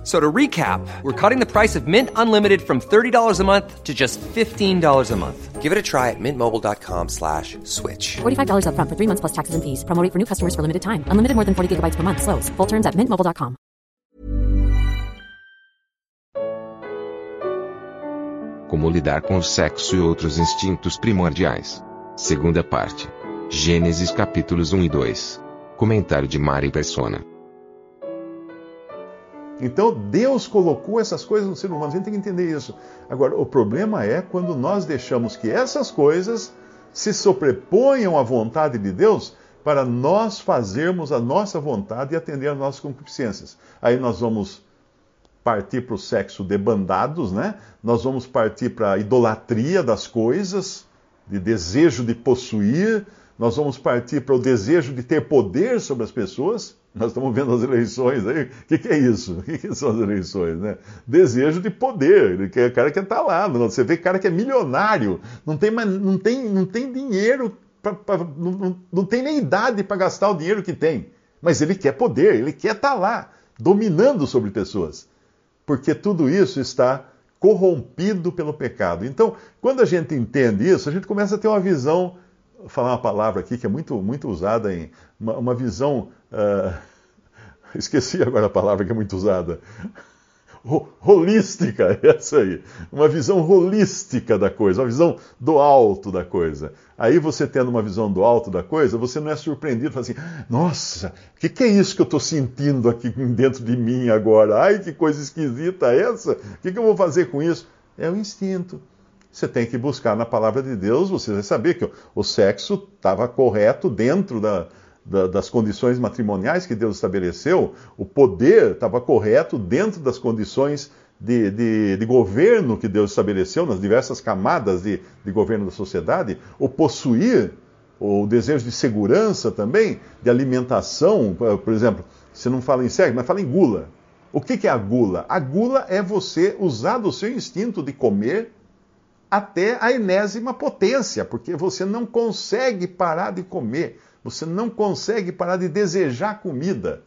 F- So to recap, we're cutting the price of Mint Unlimited from $30 a month to just $15 a month. Give it a try at mintmobile.com slash switch. $45 upfront for three months plus taxes and fees. Promo rate for new customers for limited time. Unlimited more than 40 gigabytes per month. Slows. Full terms at mintmobile.com. Como lidar com o sexo e outros instintos primordiais. Segunda parte. Gênesis capítulos 1 e 2. Comentário de Mari Persona. Então Deus colocou essas coisas no ser humano, a gente tem que entender isso. Agora, o problema é quando nós deixamos que essas coisas se sobreponham à vontade de Deus para nós fazermos a nossa vontade e atender às nossas concupiscências. Aí nós vamos partir para o sexo debandados, né? Nós vamos partir para a idolatria das coisas, de desejo de possuir, nós vamos partir para o desejo de ter poder sobre as pessoas. Nós estamos vendo as eleições aí. O que, que, é isso? O que, que, são as eleições? Né? Desejo de poder. Ele quer, o cara quer estar tá lá. Você vê cara que é milionário, não tem, não tem, não tem dinheiro, pra, pra, não, não tem nem idade para gastar o dinheiro que tem. Mas ele quer poder, ele quer estar tá lá, dominando sobre pessoas. Porque tudo isso está corrompido pelo pecado. Então, quando a gente entende isso, a gente começa a ter uma visão falar uma palavra aqui que é muito, muito usada em uma, uma visão. Uh, esqueci agora a palavra que é muito usada. Holística, essa aí. Uma visão holística da coisa, uma visão do alto da coisa. Aí você tendo uma visão do alto da coisa, você não é surpreendido, fala assim, nossa, o que, que, é isso que eu estou sentindo aqui dentro de mim agora? Ai, que coisa esquisita essa! O que, que eu vou fazer com isso? É o instinto. Você tem que buscar na palavra de Deus, você vai saber que o sexo estava correto dentro da, da, das condições matrimoniais que Deus estabeleceu, o poder estava correto dentro das condições de, de, de, governo que Deus estabeleceu, nas diversas camadas de, de governo da sociedade, o possuir, o desejo de segurança também, de alimentação, por exemplo, você não fala em sexo, mas fala em gula. O que, que é a gula? A gula é você usar do seu instinto de comer até a enésima potência, porque você não consegue parar de comer, você não consegue parar de desejar comida.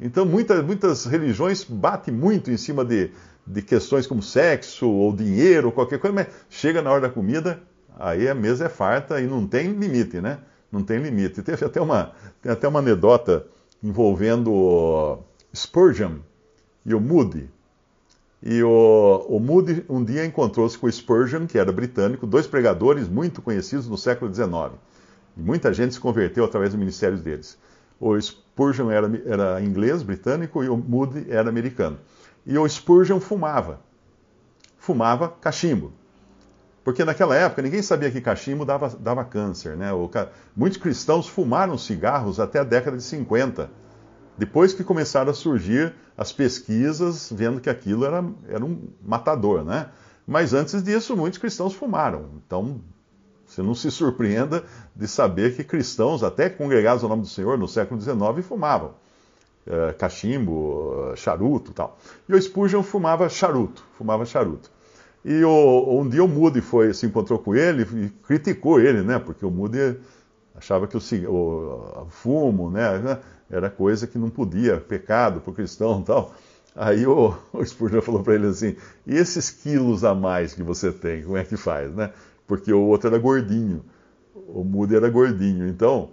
Então, muitas, muitas religiões batem muito em cima de, de questões como sexo ou dinheiro ou qualquer coisa, mas chega na hora da comida, aí a mesa é farta e não tem limite, né? Não tem limite. Teve até uma, tem até uma anedota envolvendo Spurgeon e o Moody. E o, o Moody um dia encontrou-se com Spurgeon, que era britânico, dois pregadores muito conhecidos no século XIX. Muita gente se converteu através dos ministérios deles. O Spurgeon era, era inglês, britânico, e o Moody era americano. E o Spurgeon fumava. Fumava cachimbo. Porque naquela época ninguém sabia que cachimbo dava, dava câncer. Né? O, muitos cristãos fumaram cigarros até a década de 50 depois que começaram a surgir as pesquisas, vendo que aquilo era, era um matador, né? Mas antes disso, muitos cristãos fumaram. Então, você não se surpreenda de saber que cristãos, até congregados ao nome do Senhor no século XIX, fumavam. É, cachimbo, charuto tal. E o Spurgeon fumava charuto, fumava charuto. E o, um dia o Moody foi, se encontrou com ele e criticou ele, né? Porque o Moody achava que o, o, o fumo, né? era coisa que não podia, pecado para o cristão e tal. Aí o, o Spurgeon falou para ele assim: e esses quilos a mais que você tem, como é que faz, né? Porque o outro era gordinho, o Moody era gordinho. Então,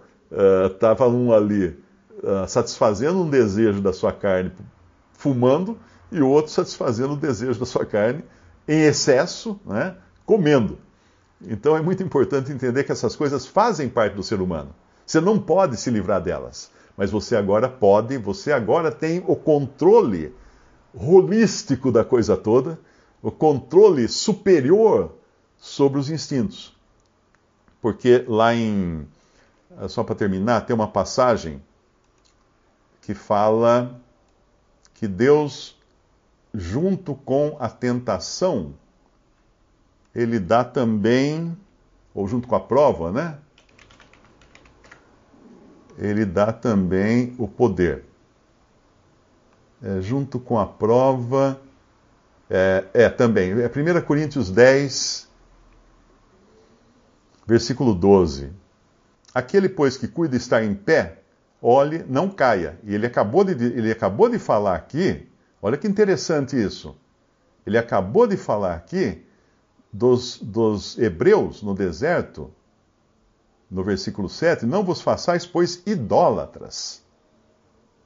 estava uh, um ali uh, satisfazendo um desejo da sua carne fumando, e o outro satisfazendo o desejo da sua carne em excesso, né? comendo. Então é muito importante entender que essas coisas fazem parte do ser humano. Você não pode se livrar delas mas você agora pode, você agora tem o controle holístico da coisa toda, o controle superior sobre os instintos. Porque lá em. Só para terminar, tem uma passagem que fala que Deus, junto com a tentação, ele dá também, ou junto com a prova, né? ele dá também o poder. é, junto com a prova. É, é também. É 1 Coríntios 10, versículo 12. Aquele, pois, que cuida estar em pé, olhe, não caia. E ele acabou de, ele acabou de falar aqui, olha que interessante isso. Ele acabou de falar aqui dos, dos hebreus no deserto, no versículo 7, não vos façais, pois, idólatras,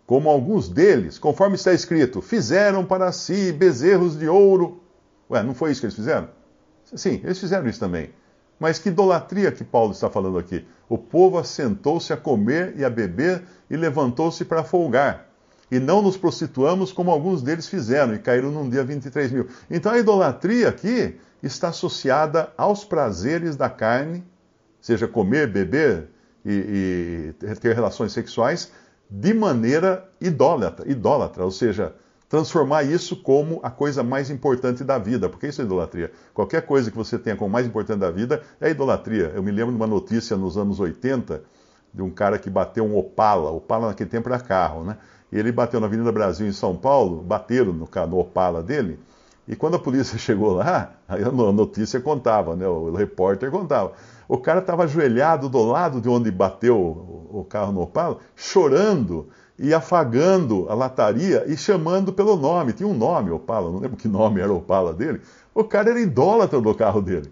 como alguns deles, conforme está escrito, fizeram para si bezerros de ouro. Ué, não foi isso que eles fizeram? Sim, eles fizeram isso também. Mas que idolatria que Paulo está falando aqui? O povo assentou-se a comer e a beber e levantou-se para folgar. E não nos prostituamos como alguns deles fizeram e caíram num dia 23 mil. Então a idolatria aqui está associada aos prazeres da carne, seja comer, beber e, e ter relações sexuais, de maneira idólatra, idólatra, ou seja, transformar isso como a coisa mais importante da vida, porque isso é idolatria. Qualquer coisa que você tenha como mais importante da vida é idolatria. Eu me lembro de uma notícia nos anos 80 de um cara que bateu um Opala, Opala naquele tempo era carro, né? Ele bateu na Avenida Brasil em São Paulo, bateram no, no Opala dele, e quando a polícia chegou lá, a notícia contava, né? O repórter contava. O cara estava ajoelhado do lado de onde bateu o carro no Opala, chorando e afagando a lataria e chamando pelo nome. Tinha um nome, Opala, não lembro que nome era o Opala dele. O cara era idólatra do carro dele.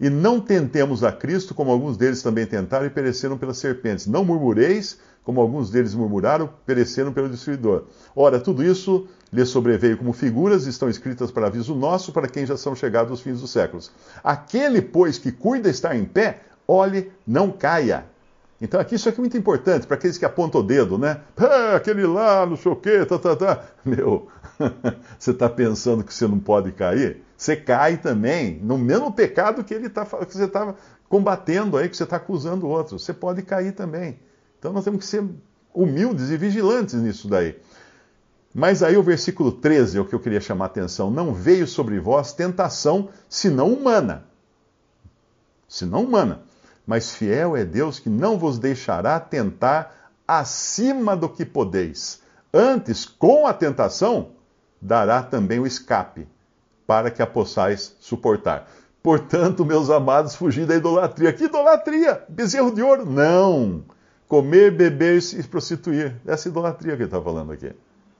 E não tentemos a Cristo, como alguns deles também tentaram e pereceram pelas serpentes. Não murmureis, como alguns deles murmuraram, pereceram pelo destruidor. Ora, tudo isso lhes sobreveio como figuras, estão escritas para aviso nosso, para quem já são chegados os fins dos séculos. Aquele, pois, que cuida estar em pé, olhe, não caia. Então aqui isso aqui é muito importante para aqueles que apontam o dedo, né? Ah, aquele lá, não sei o quê, tá, tá, tá. Meu, você está pensando que você não pode cair? Você cai também no mesmo pecado que ele tá, que você está combatendo aí, que você está acusando o outro. Você pode cair também. Então nós temos que ser humildes e vigilantes nisso daí. Mas aí o versículo 13 é o que eu queria chamar a atenção. Não veio sobre vós tentação senão humana. Senão humana. Mas fiel é Deus que não vos deixará tentar acima do que podeis. Antes, com a tentação, dará também o escape, para que a possais suportar. Portanto, meus amados, fugi da idolatria. Que idolatria? Bezerro de ouro? Não! Comer, beber e prostituir. Essa idolatria que ele está falando aqui.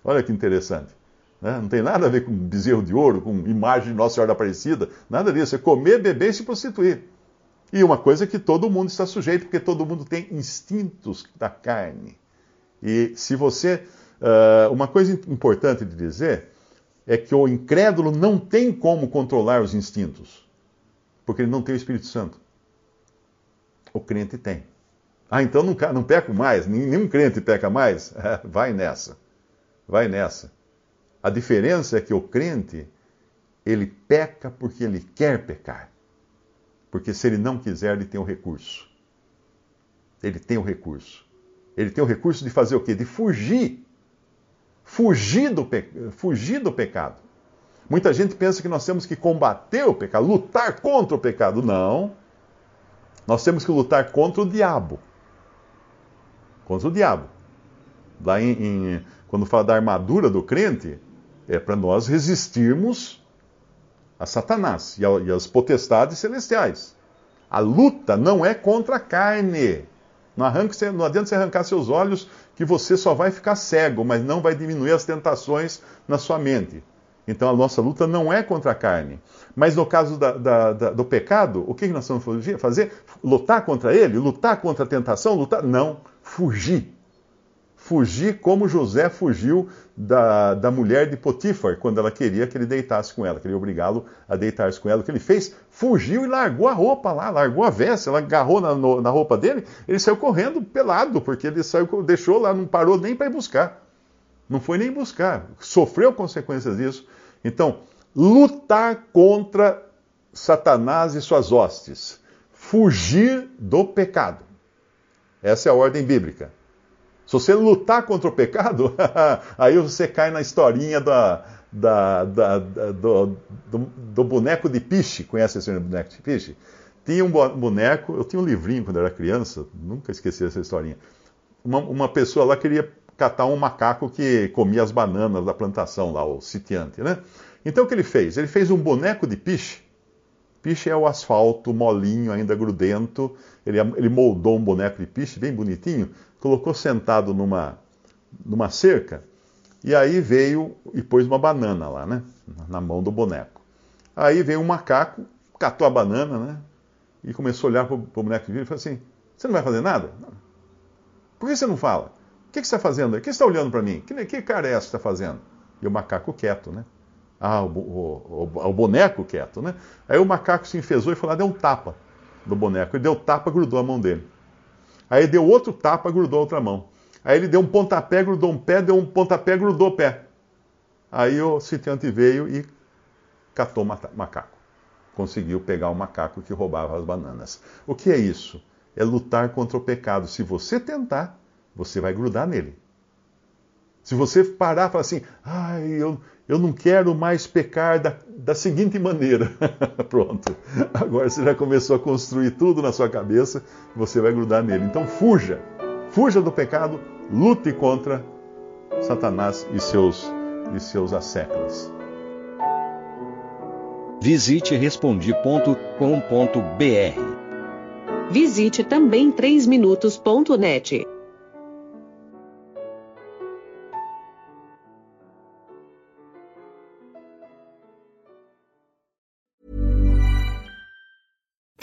Olha que interessante. Né? Não tem nada a ver com bezerro de ouro, com imagem de Nossa Senhora Aparecida, nada disso. É comer, beber e se prostituir. E uma coisa que todo mundo está sujeito, porque todo mundo tem instintos da carne. E se você. Uh, uma coisa importante de dizer é que o incrédulo não tem como controlar os instintos, porque ele não tem o Espírito Santo. O crente tem. Ah, então não, não peco mais, nenhum crente peca mais? É, vai nessa, vai nessa. A diferença é que o crente, ele peca porque ele quer pecar. Porque se ele não quiser, ele tem o recurso. Ele tem o recurso. Ele tem o recurso de fazer o quê? De fugir. Fugir do, pe... fugir do pecado. Muita gente pensa que nós temos que combater o pecado, lutar contra o pecado. Não. Nós temos que lutar contra o diabo contra o diabo. Lá em, em, quando fala da armadura do crente, é para nós resistirmos a Satanás e, a, e as potestades celestiais. A luta não é contra a carne. Não, arranque, não adianta você arrancar seus olhos, que você só vai ficar cego, mas não vai diminuir as tentações na sua mente. Então a nossa luta não é contra a carne. Mas no caso da, da, da, do pecado, o que nós vamos fazer? Lutar contra ele? Lutar contra a tentação? Lutar? Não fugir. Fugir como José fugiu da, da mulher de Potifar, quando ela queria que ele deitasse com ela, queria obrigá-lo a deitar-se com ela. O que ele fez? Fugiu e largou a roupa lá, largou a veste, ela agarrou na, na roupa dele, ele saiu correndo pelado, porque ele saiu, deixou lá, não parou nem para ir buscar. Não foi nem buscar, sofreu consequências disso. Então, lutar contra Satanás e suas hostes, fugir do pecado. Essa é a ordem bíblica. Se você lutar contra o pecado, aí você cai na historinha da, da, da, do, do, do, boneco de piche. Conhece esse boneco de piche? Tinha um boneco, eu tinha um livrinho quando eu era criança, nunca esqueci essa historinha. Uma, uma pessoa lá queria, catar um macaco que comia as bananas da plantação lá, o sitiante, né? Então o que ele fez? Ele fez um boneco de piche. Piche é o asfalto molinho, ainda grudento. Ele, ele moldou um boneco de piche bem bonitinho, colocou sentado numa, numa cerca, e aí veio e pôs uma banana lá, né? Na mão do boneco. Aí veio um macaco, catou a banana, né? E começou a olhar para o boneco de vidro e falou assim: Você não vai fazer nada? Por que você não fala? O que, que você está fazendo? O que você está olhando para mim? Que, que cara é essa que está fazendo? E o macaco quieto, né? Ah, o, o, o, o, boneco quieto, né? Aí o macaco se enfesou e foi lá, deu um tapa no boneco. Ele deu tapa, grudou a mão dele. Aí deu outro tapa, grudou a outra mão. Aí ele deu um pontapé, grudou um pé, deu um pontapé, grudou o pé. Aí o sitiante veio e catou o macaco. Conseguiu pegar o macaco que roubava as bananas. O que é isso? É lutar contra o pecado. Se você tentar, você vai grudar nele. Se você parar e falar assim, ai, eu, eu não quero mais pecar da, da seguinte maneira. Pronto. Agora você já começou a construir tudo na sua cabeça, você vai grudar nele. Então fuja. Fuja do pecado, lute contra Satanás e seus, e seus asseclas. Visite respondi.com.br. Visite também 3minutos.net.